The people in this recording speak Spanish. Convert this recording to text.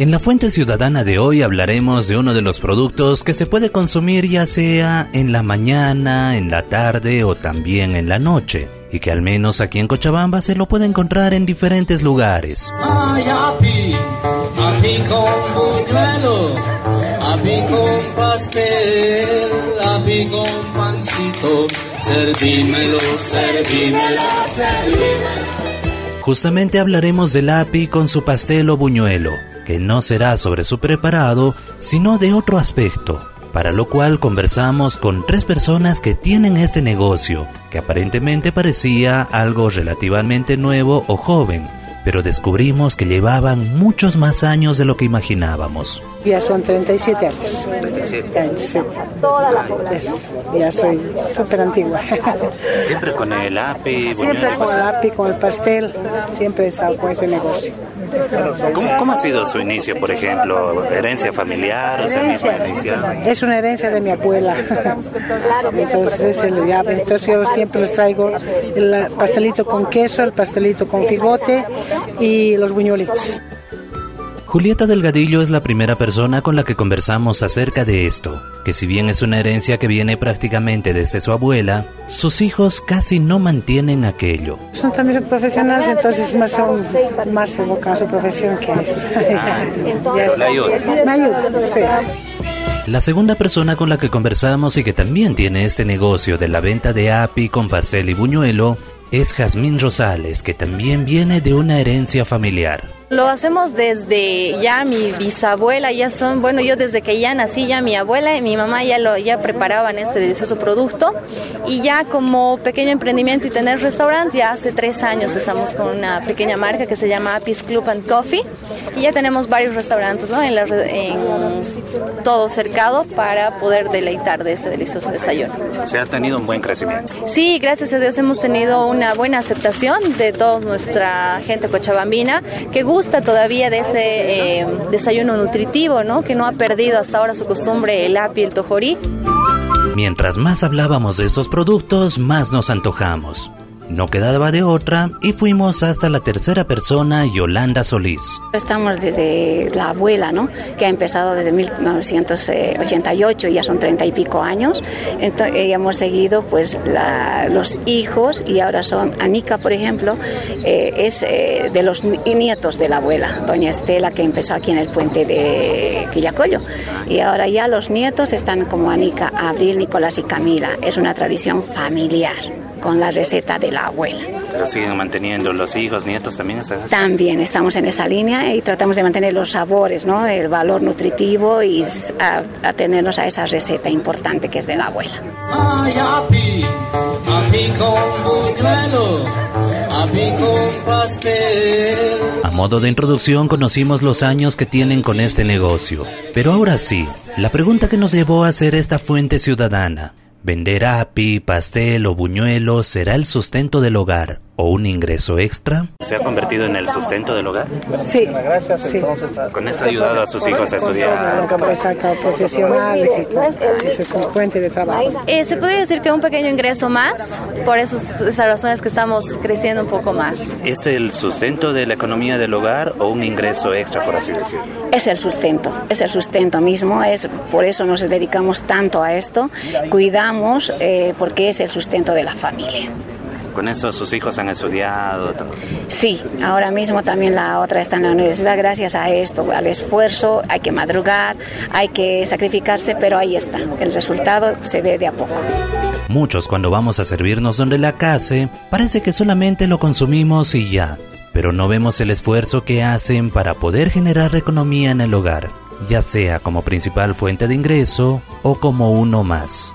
En la Fuente Ciudadana de hoy hablaremos de uno de los productos que se puede consumir ya sea en la mañana, en la tarde o también en la noche y que al menos aquí en Cochabamba se lo puede encontrar en diferentes lugares. Ay, api, api con buñuelo, api con pastel, api con pancito, servímelo, servímelo, servímelo. Justamente hablaremos del api con su pastel o buñuelo, que no será sobre su preparado, sino de otro aspecto, para lo cual conversamos con tres personas que tienen este negocio, que aparentemente parecía algo relativamente nuevo o joven, pero descubrimos que llevaban muchos más años de lo que imaginábamos. Ya son 37 años. 37 años, sí. Ya soy súper antigua. Siempre con el api, Siempre con el api, con el pastel, siempre he estado con ese negocio. ¿Cómo, ¿Cómo, ha sido su inicio, por ejemplo? ¿Herencia familiar o sea, misma herencia? Es una herencia de mi abuela. Entonces, es el, ya, entonces yo siempre les traigo el pastelito con queso, el pastelito con figote y los buñuelitos. Julieta Delgadillo es la primera persona con la que conversamos acerca de esto, que si bien es una herencia que viene prácticamente desde su abuela, sus hijos casi no mantienen aquello. Son también profesionales, entonces más, son, más se evocan a su profesión que a esta. Ah. Me ayuda, sí. La segunda persona con la que conversamos y que también tiene este negocio de la venta de api con pastel y buñuelo es Jazmín Rosales, que también viene de una herencia familiar. Lo hacemos desde ya mi bisabuela, ya son, bueno, yo desde que ya nací, ya mi abuela y mi mamá ya lo ya preparaban este delicioso producto y ya como pequeño emprendimiento y tener restaurante, ya hace tres años estamos con una pequeña marca que se llama Apis Club and Coffee y ya tenemos varios restaurantes ¿no? en, la, en todo cercado para poder deleitar de este delicioso desayuno. Se ha tenido un buen crecimiento. Sí, gracias a Dios hemos tenido una buena aceptación de toda nuestra gente cochabambina que gusta gusta todavía de este eh, desayuno nutritivo, ¿no? Que no ha perdido hasta ahora su costumbre el api, el tojorí. Mientras más hablábamos de estos productos, más nos antojamos. No quedaba de otra y fuimos hasta la tercera persona, Yolanda Solís. Estamos desde la abuela, ¿no? Que ha empezado desde 1988, ya son treinta y pico años. Entonces, eh, hemos seguido pues los hijos y ahora son, Anica, por ejemplo, eh, es eh, de los nietos de la abuela, doña Estela, que empezó aquí en el puente de Quillacollo. Y ahora ya los nietos están como Anica, Abril, Nicolás y Camila. Es una tradición familiar con la receta de la abuela. Pero siguen manteniendo los hijos, nietos también. También estamos en esa línea y tratamos de mantener los sabores, ¿no? el valor nutritivo y atenernos a, a esa receta importante que es de la abuela. Ay, api, api con buñuelo, api con pastel. A modo de introducción conocimos los años que tienen con este negocio. Pero ahora sí, la pregunta que nos llevó a hacer esta fuente ciudadana. ¿Vender api, pastel o buñuelo será el sustento del hogar o un ingreso extra? ¿Se ha convertido en el sustento del hogar? Sí, sí. ¿Con eso ha ayudado a sus hijos a estudiar? Como sacado profesionales y todo. Ese es un fuente de trabajo. Eh, se podría decir que un pequeño ingreso más, por eso, esas razones que estamos creciendo un poco más. ¿Es el sustento de la economía del hogar o un ingreso extra, por así decirlo? Es el sustento, es el sustento mismo, es por eso nos dedicamos tanto a esto, cuidamos eh, porque es el sustento de la familia. ¿Con eso sus hijos han estudiado? Sí, ahora mismo también la otra está en la universidad gracias a esto, al esfuerzo, hay que madrugar, hay que sacrificarse, pero ahí está, el resultado se ve de a poco. Muchos cuando vamos a servirnos donde la case, parece que solamente lo consumimos y ya, pero no vemos el esfuerzo que hacen para poder generar economía en el hogar, ya sea como principal fuente de ingreso o como uno más.